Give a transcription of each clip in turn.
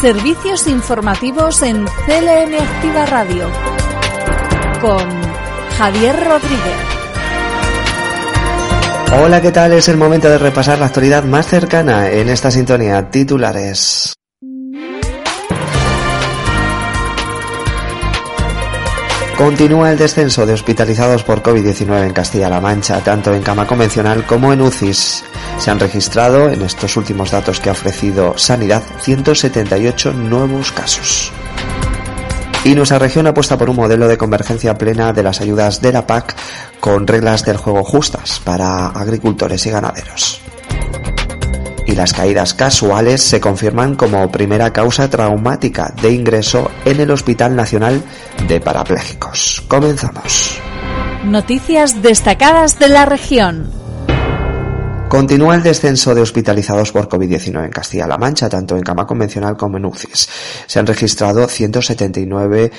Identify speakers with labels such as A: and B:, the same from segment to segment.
A: Servicios informativos en CLM Activa Radio con Javier Rodríguez.
B: Hola, ¿qué tal? Es el momento de repasar la actualidad más cercana en esta sintonía. Titulares. Continúa el descenso de hospitalizados por COVID-19 en Castilla-La Mancha, tanto en cama convencional como en UCIs. Se han registrado, en estos últimos datos que ha ofrecido Sanidad, 178 nuevos casos. Y nuestra región apuesta por un modelo de convergencia plena de las ayudas de la PAC con reglas del juego justas para agricultores y ganaderos y las caídas casuales se confirman como primera causa traumática de ingreso en el Hospital Nacional de Parapléjicos. Comenzamos.
A: Noticias destacadas de la región.
B: Continúa el descenso de hospitalizados por COVID-19 en Castilla-La Mancha, tanto en cama convencional como en UCIs. Se han registrado 179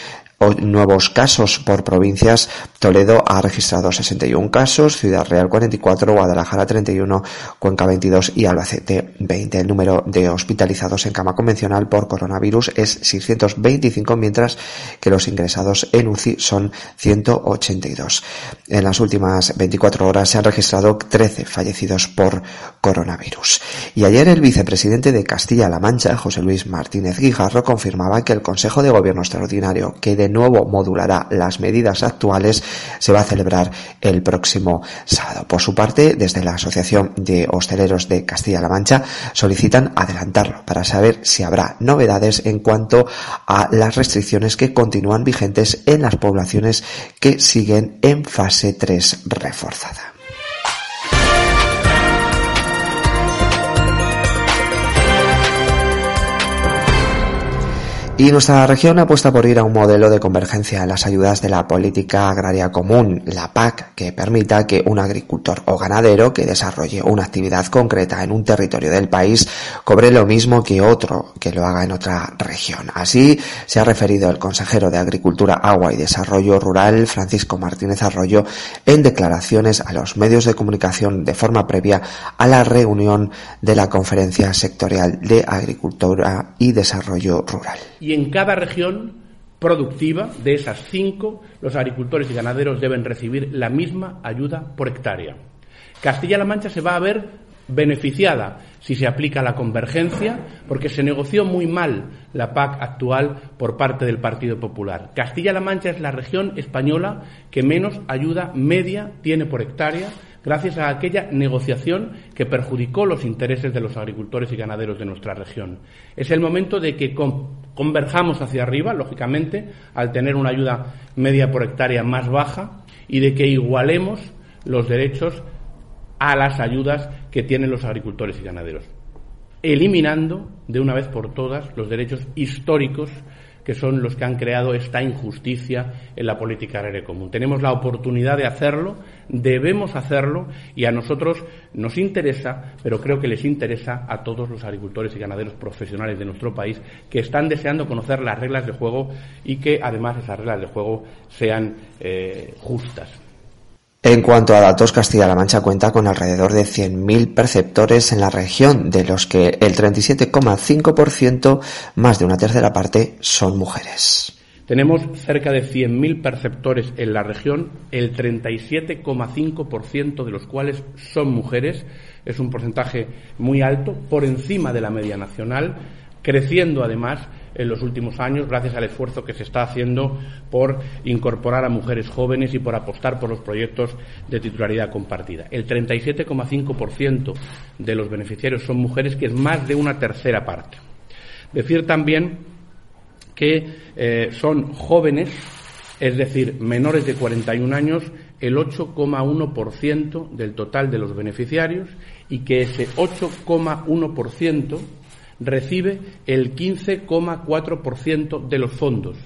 B: nuevos casos por provincias. Toledo ha registrado 61 casos, Ciudad Real 44, Guadalajara 31, Cuenca 22 y Albacete 20. El número de hospitalizados en cama convencional por coronavirus es 625, mientras que los ingresados en UCI son 182. En las últimas 24 horas se han registrado 13 fallecidos por coronavirus. Y ayer el vicepresidente de Castilla-La Mancha, José Luis Martínez Guijarro, confirmaba que el Consejo de Gobierno Extraordinario, que de nuevo modulará las medidas actuales se va a celebrar el próximo sábado. Por su parte, desde la Asociación de Hosteleros de Castilla-La Mancha solicitan adelantarlo para saber si habrá novedades en cuanto a las restricciones que continúan vigentes en las poblaciones que siguen en fase 3 reforzada. Y nuestra región apuesta por ir a un modelo de convergencia en las ayudas de la política agraria común, la PAC, que permita que un agricultor o ganadero que desarrolle una actividad concreta en un territorio del país cobre lo mismo que otro que lo haga en otra región. Así se ha referido el consejero de Agricultura, Agua y Desarrollo Rural, Francisco Martínez Arroyo, en declaraciones a los medios de comunicación de forma previa a la reunión de la Conferencia Sectorial de Agricultura y Desarrollo Rural
C: y en cada región productiva de esas cinco, los agricultores y ganaderos deben recibir la misma ayuda por hectárea. Castilla-La Mancha se va a ver beneficiada si se aplica la convergencia, porque se negoció muy mal la PAC actual por parte del Partido Popular. Castilla-La Mancha es la región española que menos ayuda media tiene por hectárea gracias a aquella negociación que perjudicó los intereses de los agricultores y ganaderos de nuestra región. Es el momento de que converjamos hacia arriba, lógicamente, al tener una ayuda media por hectárea más baja y de que igualemos los derechos a las ayudas que tienen los agricultores y ganaderos, eliminando de una vez por todas los derechos históricos que son los que han creado esta injusticia en la política agraria común. Tenemos la oportunidad de hacerlo, debemos hacerlo y a nosotros nos interesa, pero creo que les interesa a todos los agricultores y ganaderos profesionales de nuestro país que están deseando conocer las reglas de juego y que además esas reglas de juego sean eh, justas.
B: En cuanto a datos, Castilla-La Mancha cuenta con alrededor de 100.000 perceptores en la región, de los que el 37,5%, más de una tercera parte, son mujeres.
C: Tenemos cerca de 100.000 perceptores en la región, el 37,5% de los cuales son mujeres. Es un porcentaje muy alto, por encima de la media nacional, creciendo además en los últimos años gracias al esfuerzo que se está haciendo por incorporar a mujeres jóvenes y por apostar por los proyectos de titularidad compartida. El 37,5% de los beneficiarios son mujeres, que es más de una tercera parte. Decir también que eh, son jóvenes, es decir, menores de 41 años, el 8,1% del total de los beneficiarios y que ese 8,1% recibe el 15,4% de los fondos.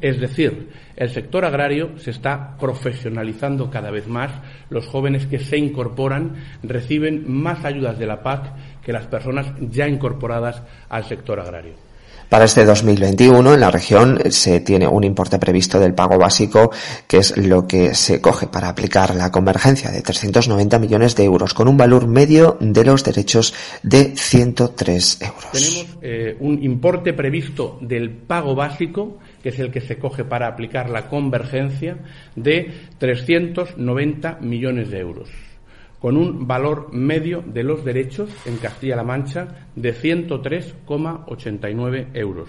C: Es decir, el sector agrario se está profesionalizando cada vez más, los jóvenes que se incorporan reciben más ayudas de la PAC que las personas ya incorporadas al sector agrario.
B: Para este 2021 en la región se tiene un importe previsto del pago básico que es lo que se coge para aplicar la convergencia de 390 millones de euros con un valor medio de los derechos de 103 euros.
C: Tenemos eh, un importe previsto del pago básico que es el que se coge para aplicar la convergencia de 390 millones de euros con un valor medio de los derechos en Castilla-La Mancha de 103,89 euros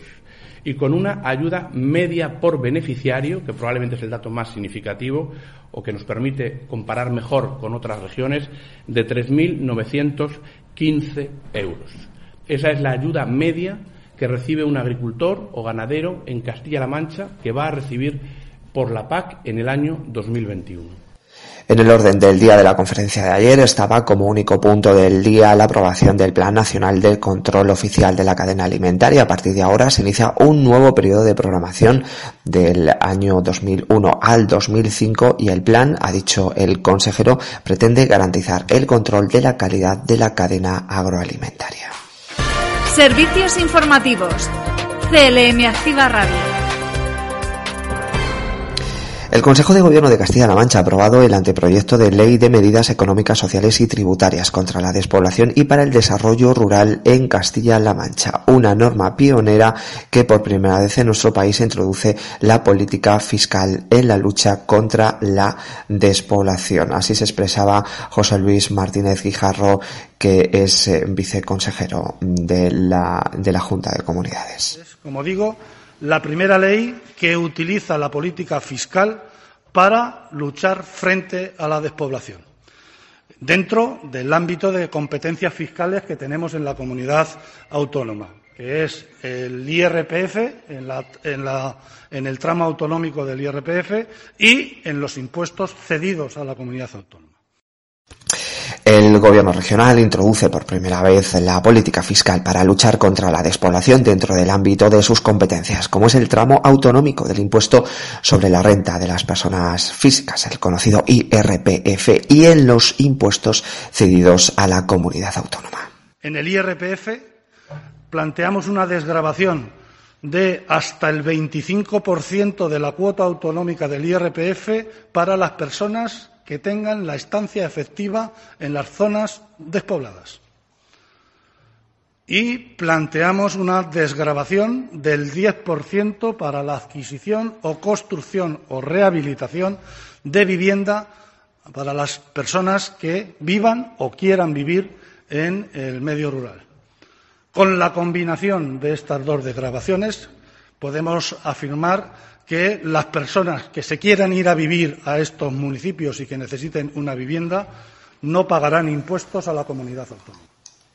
C: y con una ayuda media por beneficiario, que probablemente es el dato más significativo o que nos permite comparar mejor con otras regiones, de 3.915 euros. Esa es la ayuda media que recibe un agricultor o ganadero en Castilla-La Mancha que va a recibir por la PAC en el año 2021.
B: En el orden del día de la conferencia de ayer estaba como único punto del día la aprobación del Plan Nacional de Control Oficial de la Cadena Alimentaria. A partir de ahora se inicia un nuevo periodo de programación del año 2001 al 2005 y el plan, ha dicho el consejero, pretende garantizar el control de la calidad de la cadena agroalimentaria.
A: Servicios informativos. CLM Activa Radio.
B: El Consejo de Gobierno de Castilla-La Mancha ha aprobado el anteproyecto de Ley de Medidas Económicas, Sociales y Tributarias contra la Despoblación y para el Desarrollo Rural en Castilla-La Mancha, una norma pionera que por primera vez en nuestro país introduce la política fiscal en la lucha contra la despoblación. Así se expresaba José Luis Martínez Guijarro, que es eh, viceconsejero de la, de la Junta de Comunidades.
D: Como digo, la primera ley que utiliza la política fiscal para luchar frente a la despoblación, dentro del ámbito de competencias fiscales que tenemos en la comunidad autónoma, que es el IRPF, en, el tramo autonómico del IRPF y en los impuestos cedidos a la comunidad autónoma.
B: El gobierno regional introduce por primera vez la política fiscal para luchar contra la despoblación dentro del ámbito de sus competencias, como es el tramo autonómico del impuesto sobre la renta de las personas físicas, el conocido IRPF, y en los impuestos cedidos a la comunidad autónoma.
D: En el IRPF planteamos una desgrabación de hasta el 25% de la cuota autonómica del IRPF para las personas que tengan la estancia efectiva en las zonas despobladas. Y planteamos una desgrabación del 10% para la adquisición o construcción o rehabilitación de vivienda para las personas que vivan o quieran vivir en el medio rural. Con la combinación de estas dos desgrabaciones podemos afirmar que las personas que se quieran ir a vivir a estos municipios y que necesiten una vivienda no pagarán impuestos a la comunidad autónoma.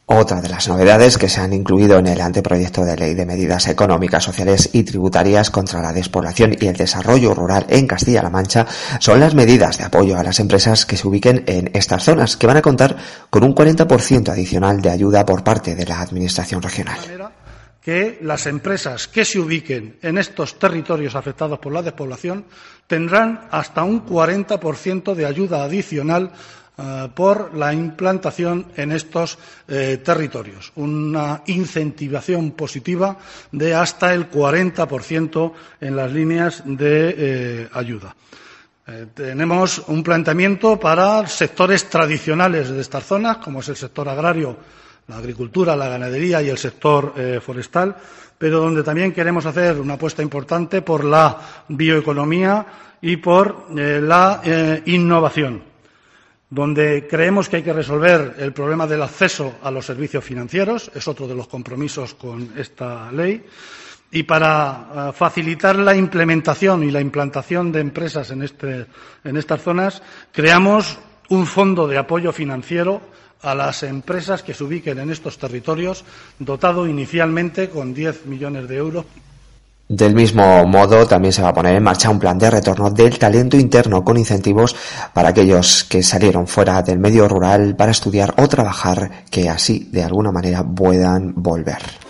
B: Otra de las novedades que se han incluido en el anteproyecto de ley de medidas económicas, sociales y tributarias contra la despoblación y el desarrollo rural en Castilla-La Mancha son las medidas de apoyo a las empresas que se ubiquen en estas zonas, que van a contar con un 40% adicional de ayuda por parte de la Administración regional
D: que las empresas que se ubiquen en estos territorios afectados por la despoblación tendrán hasta un 40% de ayuda adicional eh, por la implantación en estos eh, territorios, una incentivación positiva de hasta el 40% en las líneas de eh, ayuda. tenemos un planteamiento para sectores tradicionales de estas zonas, como es el sector agrario la agricultura, la ganadería y el sector eh, forestal, pero donde también queremos hacer una apuesta importante por la bioeconomía y por eh, la eh, innovación, donde creemos que hay que resolver el problema del acceso a los servicios financieros, es otro de los compromisos con esta ley, y para facilitar la implementación y la implantación de empresas en, este, en estas zonas, creamos un fondo de apoyo financiero a las empresas que se ubiquen en estos territorios, dotado inicialmente con 10 millones de euros.
B: Del mismo modo, también se va a poner en marcha un plan de retorno del talento interno con incentivos para aquellos que salieron fuera del medio rural para estudiar o trabajar, que así de alguna manera puedan volver.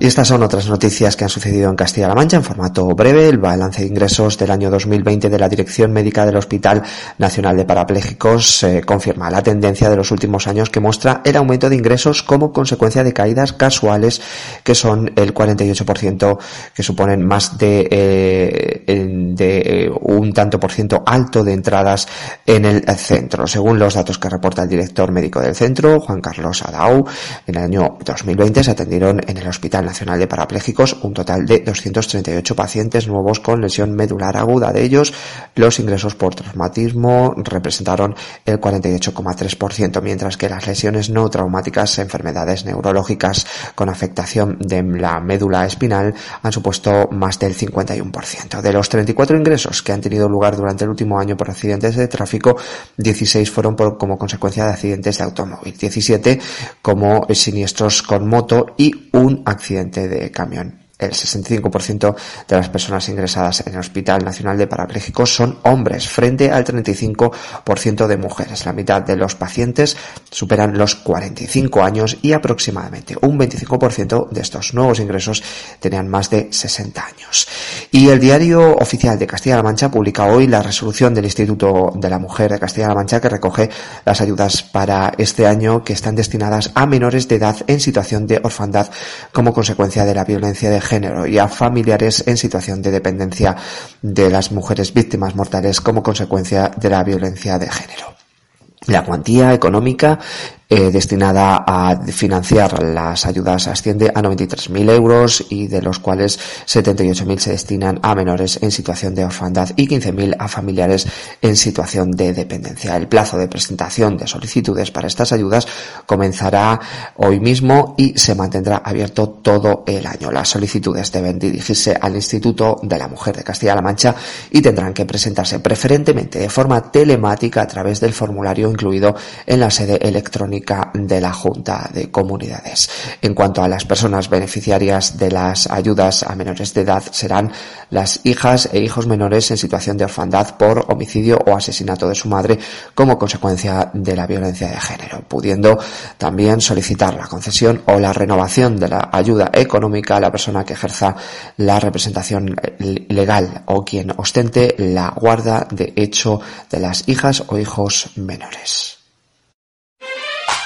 B: Y estas son otras noticias que han sucedido en Castilla-La Mancha en formato breve. El balance de ingresos del año 2020 de la Dirección Médica del Hospital Nacional de Parapléjicos eh, confirma la tendencia de los últimos años que muestra el aumento de ingresos como consecuencia de caídas casuales que son el 48% que suponen más de, eh, de eh, un tanto por ciento alto de entradas en el centro. Según los datos que reporta el director médico del centro, Juan Carlos Adau, en el año 2020 se atendieron en el Hospital Nacional de Parapléjicos un total de 238 pacientes nuevos con lesión medular aguda. De ellos, los ingresos por traumatismo representaron el 48,3%, mientras que las lesiones no traumáticas, enfermedades neurológicas con afectación de la médula espinal han supuesto más del 51%. De los 34 ingresos que han tenido lugar durante el último año por accidentes de tráfico, 16 fueron por, como consecuencia de accidentes de automóvil, 17 como siniestros con moto y un accidente de camión el 65% de las personas ingresadas en el Hospital Nacional de Parapléjicos son hombres, frente al 35% de mujeres. La mitad de los pacientes superan los 45 años y aproximadamente un 25% de estos nuevos ingresos tenían más de 60 años. Y el diario oficial de Castilla-La Mancha publica hoy la resolución del Instituto de la Mujer de Castilla-La Mancha que recoge las ayudas para este año que están destinadas a menores de edad en situación de orfandad como consecuencia de la violencia de género y a familiares en situación de dependencia de las mujeres víctimas mortales como consecuencia de la violencia de género. La cuantía económica eh, destinada a financiar las ayudas asciende a 93.000 euros y de los cuales 78.000 se destinan a menores en situación de orfandad y 15.000 a familiares en situación de dependencia. El plazo de presentación de solicitudes para estas ayudas comenzará hoy mismo y se mantendrá abierto todo el año. Las solicitudes deben dirigirse al Instituto de la Mujer de Castilla-La Mancha y tendrán que presentarse preferentemente de forma telemática a través del formulario incluido en la sede electrónica de la Junta de Comunidades. En cuanto a las personas beneficiarias de las ayudas a menores de edad, serán las hijas e hijos menores en situación de orfandad por homicidio o asesinato de su madre como consecuencia de la violencia de género, pudiendo también solicitar la concesión o la renovación de la ayuda económica a la persona que ejerza la representación legal o quien ostente la guarda de hecho de las hijas o hijos menores.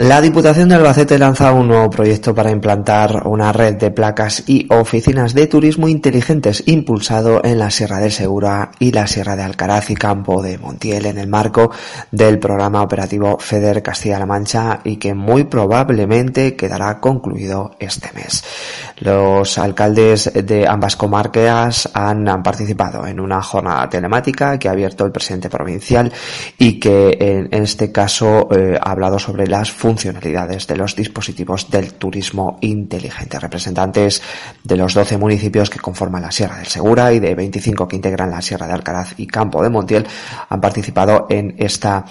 B: la Diputación de Albacete lanza un nuevo proyecto para implantar una red de placas y oficinas de turismo inteligentes impulsado en la Sierra del Segura y la Sierra de Alcaraz y Campo de Montiel en el marco del programa operativo FEDER Castilla-La Mancha y que muy probablemente quedará concluido este mes. Los alcaldes de ambas comarcas han, participado en una jornada telemática que ha abierto el presidente provincial y que en, este caso eh, ha hablado sobre las funciones funcionalidades de los dispositivos del turismo inteligente. Representantes de los 12 municipios que conforman la Sierra del Segura y de 25 que integran la Sierra de Alcaraz y Campo de Montiel han participado en esta,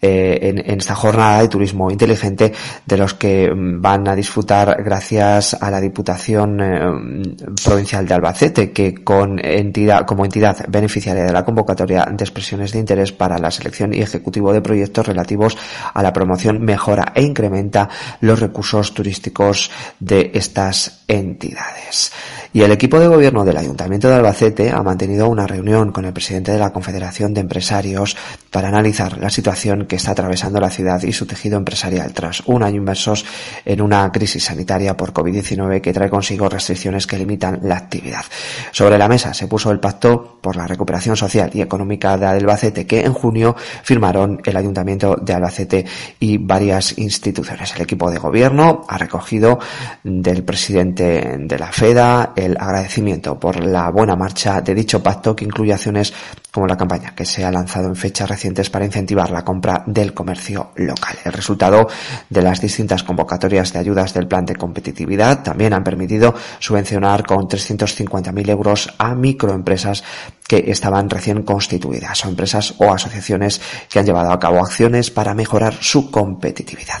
B: eh, en, esta jornada de turismo inteligente de los que mm, van a disfrutar gracias a la Diputación eh, Provincial de Albacete que con entidad, como entidad beneficiaria de la convocatoria de expresiones de interés para la selección y ejecutivo de proyectos relativos a la promoción, mejora e incrementa los recursos turísticos de estas entidades. Y el equipo de gobierno del Ayuntamiento de Albacete ha mantenido una reunión con el presidente de la Confederación de Empresarios para analizar la situación que está atravesando la ciudad y su tejido empresarial tras un año inmersos en una crisis sanitaria por COVID-19 que trae consigo restricciones que limitan la actividad. Sobre la mesa se puso el pacto por la recuperación social y económica de Albacete que en junio firmaron el Ayuntamiento de Albacete y varias instituciones. El equipo de gobierno ha recogido del presidente de la FEDA, el agradecimiento por la buena marcha de dicho pacto que incluye acciones como la campaña que se ha lanzado en fechas recientes para incentivar la compra del comercio local. El resultado de las distintas convocatorias de ayudas del plan de competitividad también han permitido subvencionar con 350.000 euros a microempresas que estaban recién constituidas o empresas o asociaciones que han llevado a cabo acciones para mejorar su competitividad.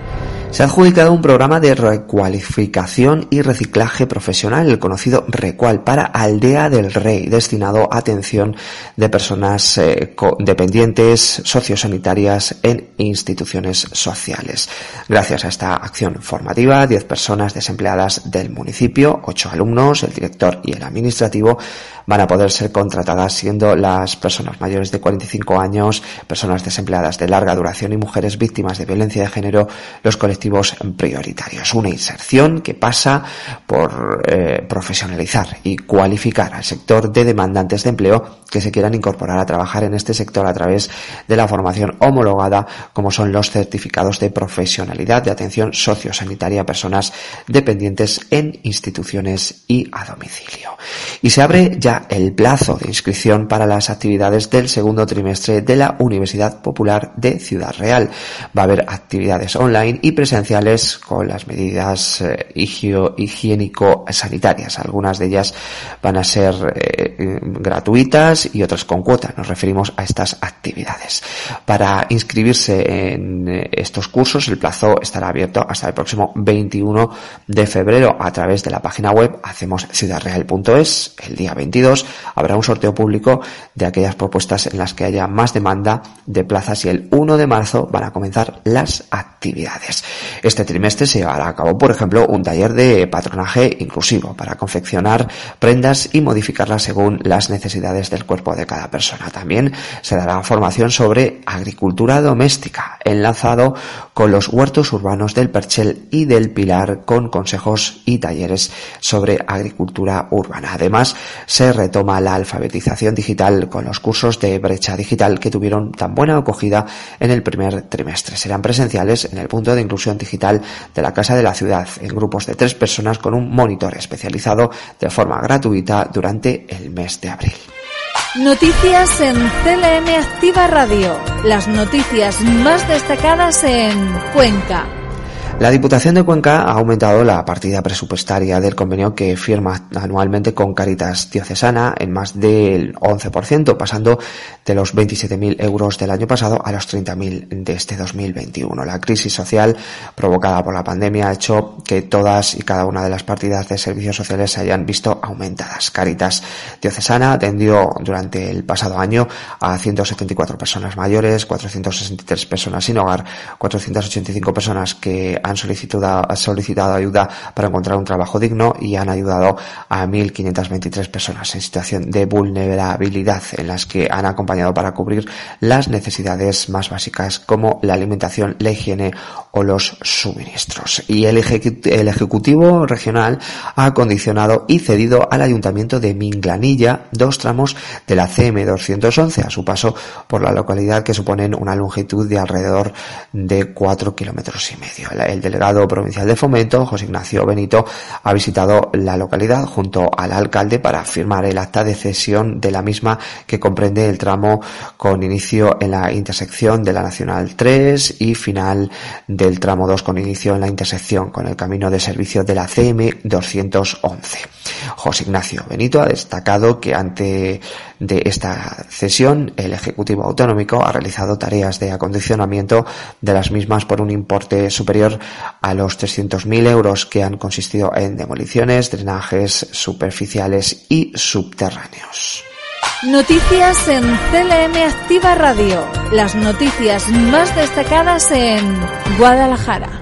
B: Se ha adjudicado un programa de recualificación y reciclaje profesional, el conocido Recual, para Aldea del Rey, destinado a atención de personas eh, dependientes sociosanitarias en instituciones sociales. Gracias a esta acción formativa, 10 personas desempleadas del municipio, 8 alumnos, el director y el administrativo van a poder ser contratadas siendo las personas mayores de 45 años, personas desempleadas de larga duración y mujeres víctimas de violencia de género los colectivos prioritarios. Una inserción que pasa por eh, profesionalizar y cualificar al sector de demandantes de empleo que se quieran incorporar a trabajar en este sector a través de la formación homologada como son los certificados de profesionalidad de atención sociosanitaria a personas dependientes en instituciones y a domicilio. Y se abre ya el plazo de inscripción para las actividades del segundo trimestre de la Universidad Popular de Ciudad Real. Va a haber actividades online y presenciales con las medidas eh, higiénico-sanitarias. Algunas de ellas van a ser eh, gratuitas y otras con cuota. Nos referimos a estas actividades. Para inscribirse en eh, estos cursos, el plazo estará abierto hasta el próximo 21 de febrero a través de la página web hacemos ciudadreal.es el día 22 habrá un sorteo público de aquellas propuestas en las que haya más demanda de plazas y el 1 de marzo van a comenzar las actividades. Este trimestre se llevará a cabo, por ejemplo, un taller de patronaje inclusivo para confeccionar prendas y modificarlas según las necesidades del cuerpo de cada persona. También se dará formación sobre agricultura doméstica, enlazado con los huertos urbanos del Perchel y del Pilar con consejos y talleres sobre agricultura urbana. Además, se retoma la alfabetización digital con los cursos de brecha digital que tuvieron tan buena acogida en el primer trimestre. Serán presenciales en el punto de inclusión digital de la Casa de la Ciudad en grupos de tres personas con un monitor especializado de forma gratuita durante el mes de abril.
A: Noticias en CLM Activa Radio. Las noticias más destacadas en Cuenca.
B: La Diputación de Cuenca ha aumentado la partida presupuestaria del convenio que firma anualmente con Caritas Diocesana en más del 11%, pasando de los 27.000 euros del año pasado a los 30.000 de este 2021. La crisis social provocada por la pandemia ha hecho que todas y cada una de las partidas de servicios sociales se hayan visto aumentadas. Caritas Diocesana atendió durante el pasado año a 174 personas mayores, 463 personas sin hogar, 485 personas que han solicitado, solicitado ayuda para encontrar un trabajo digno y han ayudado a 1.523 personas en situación de vulnerabilidad en las que han acompañado para cubrir las necesidades más básicas como la alimentación, la higiene o los suministros. Y el, el Ejecutivo Regional ha acondicionado y cedido al Ayuntamiento de Minglanilla dos tramos de la CM211 a su paso por la localidad que suponen una longitud de alrededor de 4 kilómetros y medio. El delegado provincial de Fomento, José Ignacio Benito, ha visitado la localidad junto al alcalde para firmar el acta de cesión de la misma que comprende el tramo con inicio en la intersección de la Nacional 3 y final del tramo 2 con inicio en la intersección con el camino de servicio de la CM 211. José Ignacio Benito ha destacado que ante de esta cesión el Ejecutivo Autonómico ha realizado tareas de acondicionamiento de las mismas por un importe superior a los 300.000 euros que han consistido en demoliciones, drenajes superficiales y subterráneos.
A: Noticias en CLM Activa Radio. Las noticias más destacadas en Guadalajara.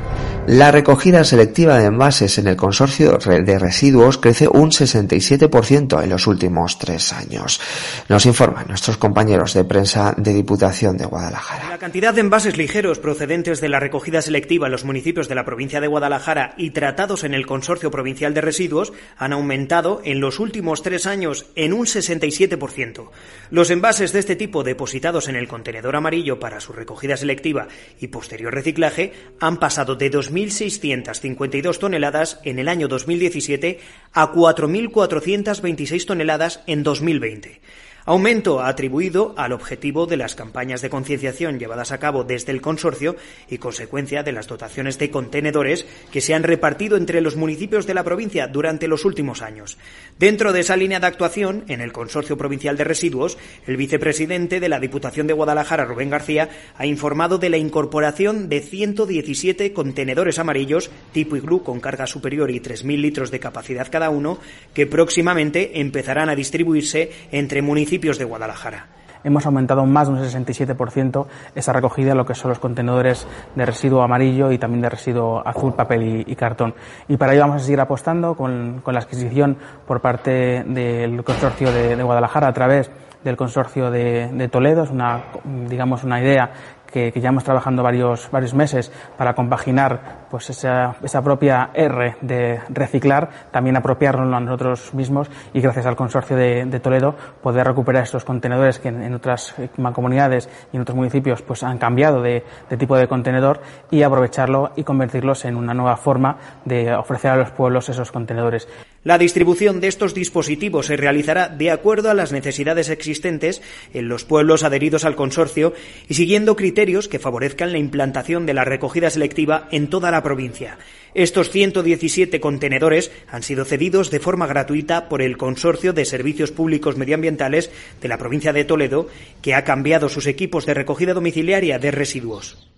B: La recogida selectiva de envases en el consorcio de residuos crece un 67% en los últimos tres años. Nos informan nuestros compañeros de prensa de Diputación de Guadalajara.
E: La cantidad de envases ligeros procedentes de la recogida selectiva en los municipios de la provincia de Guadalajara y tratados en el consorcio provincial de residuos han aumentado en los últimos tres años en un 67%. Los envases de este tipo depositados en el contenedor amarillo para su recogida selectiva y posterior reciclaje han pasado de 2000 1.652 toneladas en el año 2017 a 4.426 toneladas en 2020. Aumento atribuido al objetivo de las campañas de concienciación llevadas a cabo desde el consorcio y consecuencia de las dotaciones de contenedores que se han repartido entre los municipios de la provincia durante los últimos años. Dentro de esa línea de actuación, en el Consorcio Provincial de Residuos, el vicepresidente de la Diputación de Guadalajara, Rubén García, ha informado de la incorporación de 117 contenedores amarillos tipo iglú con carga superior y 3.000 litros de capacidad cada uno, que próximamente empezarán a distribuirse entre municipios de Guadalajara
F: hemos aumentado más de un 67% esa recogida de lo que son los contenedores de residuo amarillo y también de residuo azul, papel y, cartón. Y para ello vamos a seguir apostando con, la adquisición por parte del consorcio de, Guadalajara a través del consorcio de, de, Toledo. Es una, digamos, una idea que, que llevamos trabajando varios, varios meses para compaginar pues esa, esa propia R de reciclar, también apropiarlo a nosotros mismos y gracias al consorcio de, Toledo poder recuperar estos contenedores que en, otras mancomunidades y en otros municipios pues han cambiado de, de tipo de contenedor y aprovecharlo y convertirlos en una nueva forma de ofrecer a los pueblos esos contenedores.
E: La distribución de estos dispositivos se realizará de acuerdo a las necesidades existentes en los pueblos adheridos al consorcio y siguiendo criterios que favorezcan la implantación de la recogida selectiva en toda la provincia. Estos 117 contenedores han sido cedidos de forma gratuita por el Consorcio de Servicios Públicos Medioambientales de la provincia de Toledo, que ha cambiado sus equipos de recogida domiciliaria de residuos.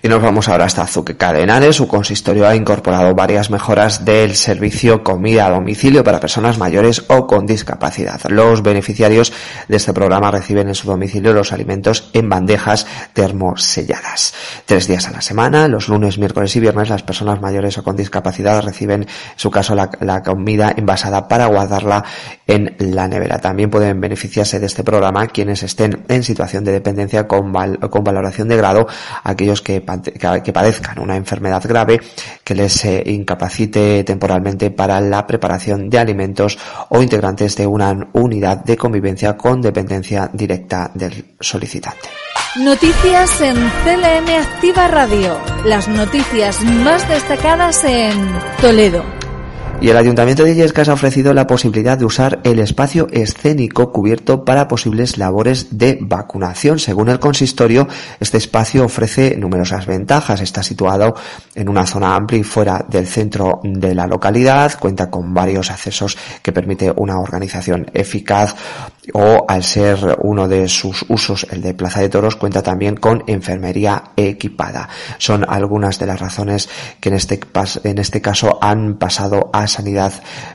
B: Y nos vamos ahora hasta Azuqueca de Henares. Su consistorio ha incorporado varias mejoras del servicio comida a domicilio para personas mayores o con discapacidad. Los beneficiarios de este programa reciben en su domicilio los alimentos en bandejas termoselladas. Tres días a la semana, los lunes, miércoles y viernes, las personas mayores o con discapacidad reciben, en su caso, la, comida envasada para guardarla en la nevera. También pueden beneficiarse de este programa quienes estén en situación de dependencia con, con valoración de grado, aquellos que que padezcan una enfermedad grave que les eh, incapacite temporalmente para la preparación de alimentos o integrantes de una unidad de convivencia con dependencia directa del solicitante.
A: Noticias en CLM Activa Radio. Las noticias más destacadas en Toledo.
B: Y el Ayuntamiento de Illescas ha ofrecido la posibilidad de usar el espacio escénico cubierto para posibles labores de vacunación. Según el consistorio, este espacio ofrece numerosas ventajas. Está situado en una zona amplia y fuera del centro de la localidad. Cuenta con varios accesos que permite una organización eficaz o al ser uno de sus usos el de Plaza de Toros cuenta también con enfermería equipada. Son algunas de las razones que en este, en este caso han pasado a sanidad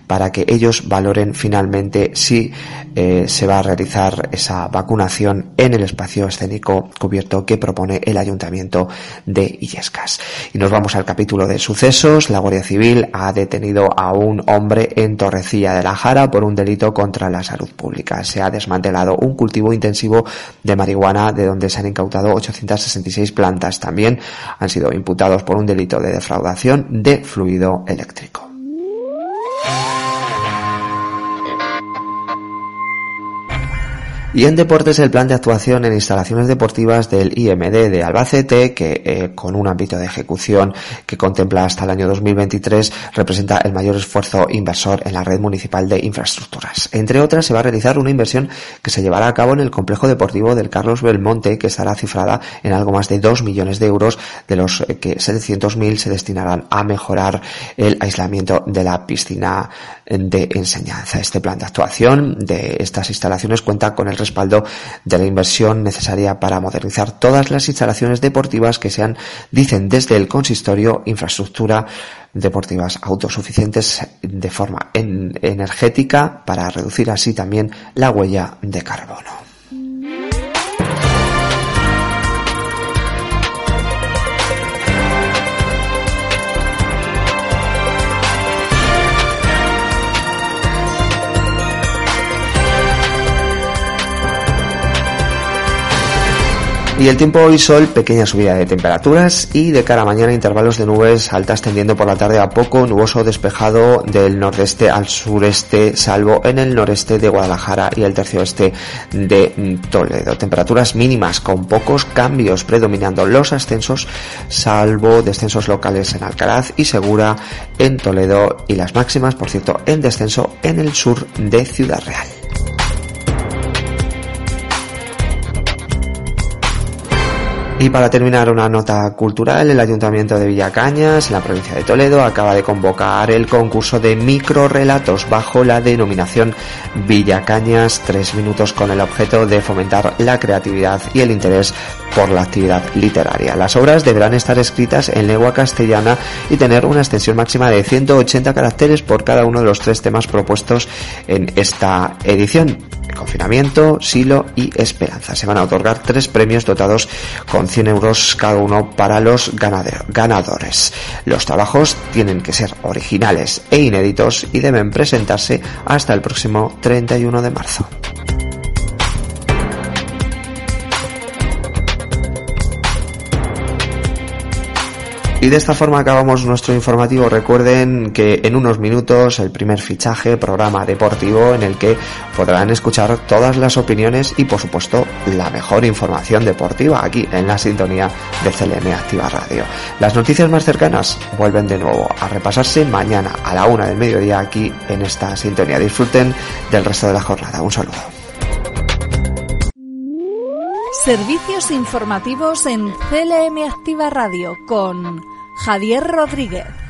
B: para que ellos valoren finalmente si eh, se va a realizar esa vacunación en el espacio escénico cubierto que propone el Ayuntamiento de Illescas. Y nos vamos al capítulo de sucesos. La Guardia Civil ha detenido a un hombre en Torrecilla de la Jara por un delito contra la salud pública. Se ha desmantelado un cultivo intensivo de marihuana de donde se han incautado 866 plantas. También han sido imputados por un delito de defraudación de fluido eléctrico. Y en deportes el plan de actuación en instalaciones deportivas del IMD de Albacete, que eh, con un ámbito de ejecución que contempla hasta el año 2023, representa el mayor esfuerzo inversor en la red municipal de infraestructuras. Entre otras, se va a realizar una inversión que se llevará a cabo en el complejo deportivo del Carlos Belmonte, que estará cifrada en algo más de 2 millones de euros, de los eh, que 700.000 se destinarán a mejorar el aislamiento de la piscina de enseñanza. Este plan de actuación de estas instalaciones cuenta con el respaldo de la inversión necesaria para modernizar todas las instalaciones deportivas que sean, dicen desde el consistorio, infraestructura deportivas autosuficientes de forma energética para reducir así también la huella de carbono. Y el tiempo hoy sol, pequeña subida de temperaturas y de cara a mañana intervalos de nubes altas tendiendo por la tarde a poco nuboso despejado del nordeste al sureste, salvo en el noreste de Guadalajara y el tercio oeste de Toledo. Temperaturas mínimas con pocos cambios predominando los ascensos, salvo descensos locales en Alcaraz y Segura en Toledo y las máximas, por cierto, en descenso en el sur de Ciudad Real. Y para terminar, una nota cultural, el Ayuntamiento de Villacañas, en la provincia de Toledo, acaba de convocar el concurso de microrelatos bajo la denominación Villacañas, tres minutos con el objeto de fomentar la creatividad y el interés por la actividad literaria. Las obras deberán estar escritas en lengua castellana y tener una extensión máxima de 180 caracteres por cada uno de los tres temas propuestos en esta edición confinamiento, silo y esperanza. Se van a otorgar tres premios dotados con 100 euros cada uno para los ganadores. Los trabajos tienen que ser originales e inéditos y deben presentarse hasta el próximo 31 de marzo. Y de esta forma acabamos nuestro informativo. Recuerden que en unos minutos el primer fichaje, programa deportivo en el que podrán escuchar todas las opiniones y por supuesto la mejor información deportiva aquí en la sintonía de CLM Activa Radio. Las noticias más cercanas vuelven de nuevo a repasarse mañana a la una del mediodía aquí en esta sintonía. Disfruten del resto de la jornada. Un saludo.
A: Servicios informativos en CLM Activa Radio con Javier Rodríguez.